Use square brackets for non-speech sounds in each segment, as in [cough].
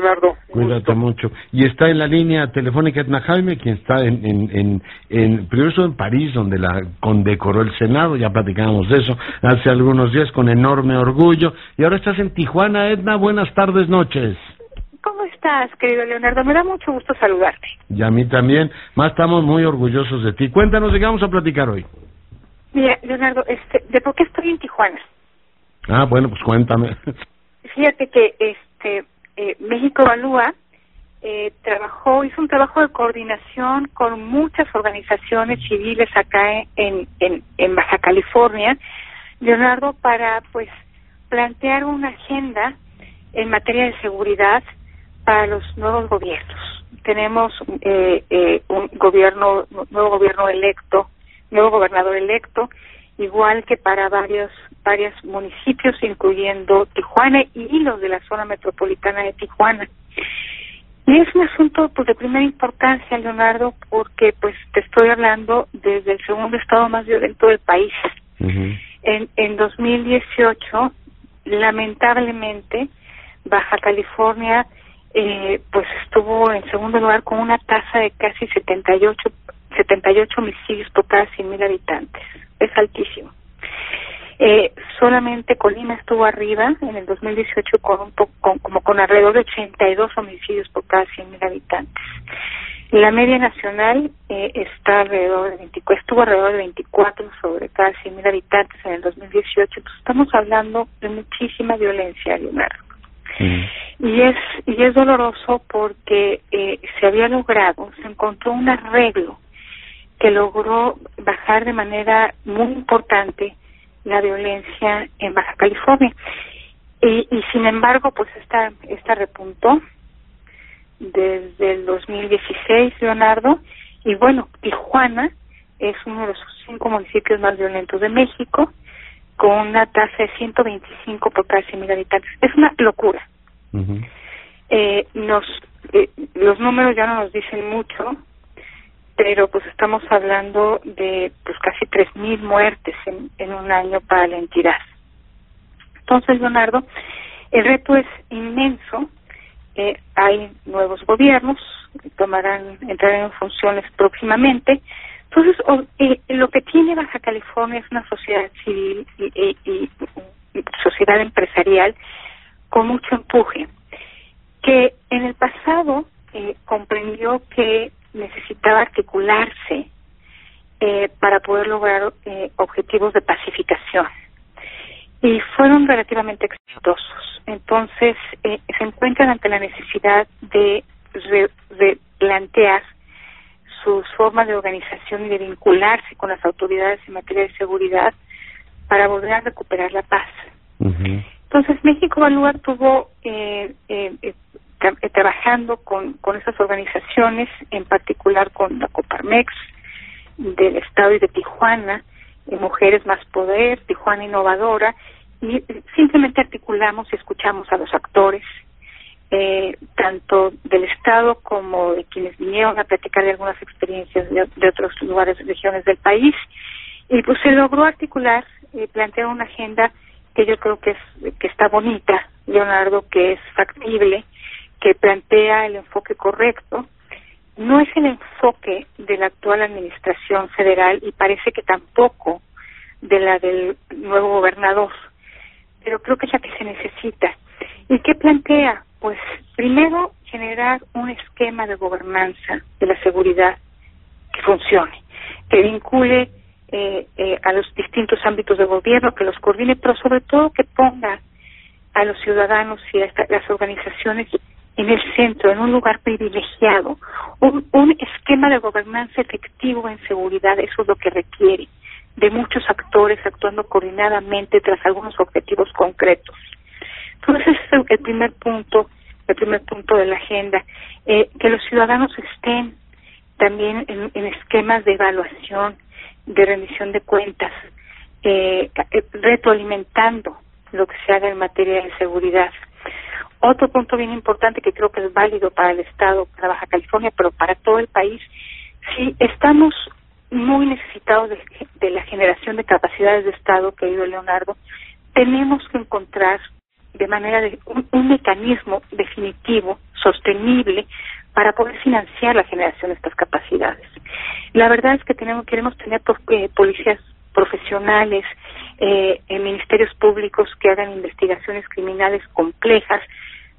Leonardo. Cuídate mucho. Y está en la línea telefónica Edna Jaime, quien está en, en, en, en, primero en París, donde la condecoró el Senado, ya platicábamos de eso hace algunos días con enorme orgullo. Y ahora estás en Tijuana, Edna. Buenas tardes, noches. ¿Cómo estás, querido Leonardo? Me da mucho gusto saludarte. Y a mí también. Más estamos muy orgullosos de ti. Cuéntanos de qué vamos a platicar hoy. Mira, Leonardo, este, ¿de por qué estoy en Tijuana? Ah, bueno, pues cuéntame. Fíjate que este Evalúa eh, trabajó, hizo un trabajo de coordinación con muchas organizaciones civiles acá en, en, en Baja California, Leonardo, para pues plantear una agenda en materia de seguridad para los nuevos gobiernos. Tenemos eh, eh, un gobierno, nuevo gobierno electo, nuevo gobernador electo, igual que para varios varios municipios, incluyendo Tijuana y los de la zona metropolitana de Tijuana. Y es un asunto pues de primera importancia, Leonardo, porque pues te estoy hablando desde el segundo estado más violento del país. En en 2018, lamentablemente, Baja California eh, pues estuvo en segundo lugar con una tasa de casi 78 78 homicidios por cada 100.000 habitantes. Es altísimo. Eh, solamente Colima estuvo arriba en el 2018 con, un con como con alrededor de 82 homicidios por cada 100.000 habitantes. La media nacional eh, está alrededor de 24, estuvo alrededor de 24 sobre cada 100.000 habitantes en el 2018. Entonces estamos hablando de muchísima violencia, Leonardo. Y es y es doloroso porque eh, se había logrado, se encontró un arreglo que logró bajar de manera muy importante la violencia en Baja California. Y, y sin embargo, pues esta, esta repuntó desde el 2016, Leonardo, y bueno, Tijuana es uno de los cinco municipios más violentos de México, con una tasa de 125 por cada 100.000 habitantes. Es una locura. eh, nos, eh, los números ya no nos dicen mucho, pero pues estamos hablando de pues casi 3.000 muertes en, un año para la entidad. Entonces, Leonardo, el reto es inmenso. Eh, hay nuevos gobiernos que tomarán, entrarán en funciones próximamente. Entonces, eh, lo que tiene Baja California es una sociedad civil y, y, y sociedad empresarial con mucho empuje, que en el pasado eh, comprendió que necesitaba articularse eh, para poder lograr eh, objetivos de pacificación y fueron relativamente exitosos. Entonces eh, se encuentran ante la necesidad de replantear sus formas de organización y de vincularse con las autoridades en materia de seguridad para volver a recuperar la paz. Entonces México Evalúa tuvo eh, eh, eh, trabajando con, con esas organizaciones, en particular con la Coparmex del Estado y de Tijuana, Mujeres Más Poder, Tijuana Innovadora, y simplemente articulamos y escuchamos a los actores, eh, tanto del Estado como de quienes vinieron a platicar de algunas experiencias de, otros lugares, regiones del país, y pues se logró articular, y plantear una agenda que yo creo que es que está bonita, Leonardo, que es factible, que plantea el enfoque correcto. No es el enfoque de la actual administración federal y parece que tampoco de la del nuevo gobernador, pero creo que es la que se necesita. ¿Y qué plantea? Pues primero generar un esquema de gobernanza de la seguridad que funcione, que vincule eh, eh, a los distintos ámbitos de gobierno, que los coordine, pero sobre todo que ponga a los ciudadanos y a las organizaciones en el centro, en un lugar privilegiado, un, un esquema de gobernanza efectivo en seguridad, eso es lo que requiere de muchos actores actuando coordinadamente tras algunos objetivos concretos. Entonces, ese es el primer punto, el primer punto de la agenda, eh, que los ciudadanos estén también en, esquemas de evaluación, de rendición de cuentas, eh, retroalimentando lo que se haga en materia de seguridad. Otro punto bien importante que creo que es válido para el Estado, para Baja California, pero para todo el país, si estamos muy necesitados de, de la generación de capacidades de Estado, querido Leonardo, tenemos que encontrar de manera de un, mecanismo definitivo, sostenible para poder financiar la generación de estas capacidades. La verdad es que tenemos queremos tener eh, policías profesionales, eh, en ministerios públicos que hagan investigaciones criminales complejas,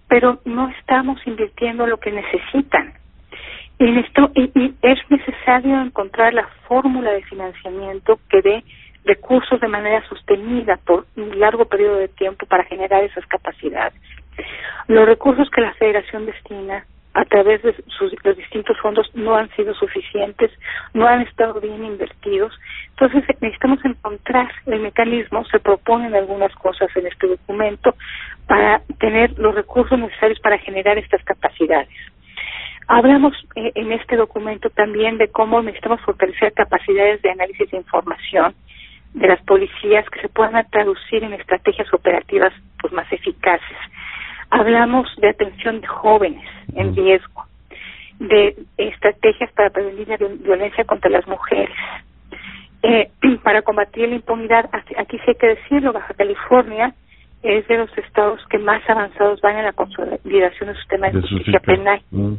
pero no estamos invirtiendo lo que necesitan. En esto, y, es necesario encontrar la fórmula de financiamiento que dé recursos de manera sostenida por un largo periodo de tiempo para generar esas capacidades. Los recursos que la Federación destina a través de sus, los distintos fondos no han sido suficientes, no han estado bien invertidos. Entonces necesitamos encontrar el mecanismo, se proponen algunas cosas en este documento para tener los recursos necesarios para generar estas capacidades. Hablamos eh, en este documento también de cómo necesitamos fortalecer capacidades de análisis de información de las policías que se puedan traducir en estrategias operativas pues más eficaces. Hablamos de atención de jóvenes en riesgo, de estrategias para prevenir la violencia contra las mujeres, eh, [clears throat] para combatir la impunidad. Aquí sí hay que decirlo, Baja California es de los estados que más avanzados van en la consolidación del sistema de, justicia penal. Mm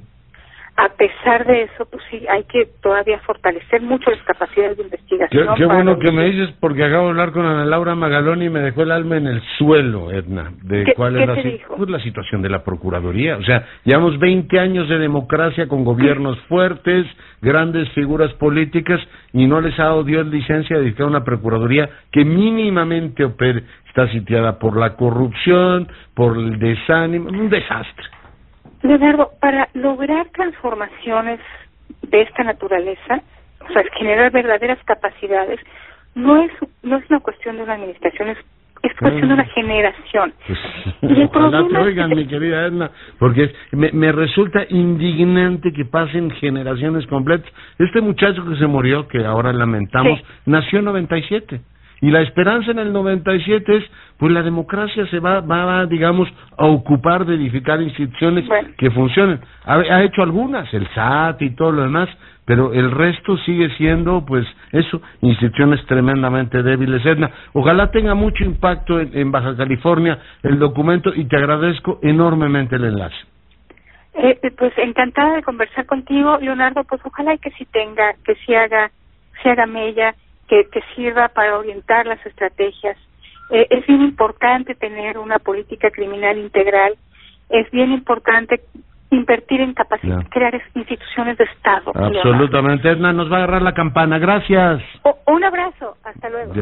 a pesar de eso, pues sí, hay que todavía fortalecer mucho las capacidades de investigación. Qué, bueno que me dices, porque acabo de hablar con Ana Laura Magaloni y me dejó el alma en el suelo, Edna, de cuál es la, pues, la situación de la Procuraduría. O sea, llevamos 20 años de democracia con gobiernos [laughs] fuertes, grandes figuras políticas, y no les ha dado Dios licencia de dedicar una Procuraduría que mínimamente opere. Está sitiada por la corrupción, por el desánimo, un desastre. Leonardo, para lograr transformaciones de esta naturaleza, o sea, generar verdaderas capacidades, no es no es una cuestión de una administración, es, es cuestión de una generación. Pues, [laughs] y el oigan, mi querida Edna, porque me, me resulta indignante que pasen generaciones completas. Este muchacho que se murió, que ahora lamentamos, nació en 97. Y la esperanza en el 97 es, pues la democracia se va, va digamos, a ocupar de edificar instituciones que funcionen. Ha, hecho algunas, el SAT y todo lo demás, pero el resto sigue siendo, pues, eso, instituciones tremendamente débiles. Edna, ojalá tenga mucho impacto en, Baja California el documento y te agradezco enormemente el enlace. Eh, eh, pues encantada de conversar contigo, Leonardo, pues ojalá y que sí tenga, que sí haga, se haga mella que, sirva para orientar las estrategias. Eh, es bien importante tener una política criminal integral, es bien importante invertir en capacidad, crear instituciones de Estado. Absolutamente, Edna, nos va a agarrar la campana. Gracias. un abrazo, hasta luego.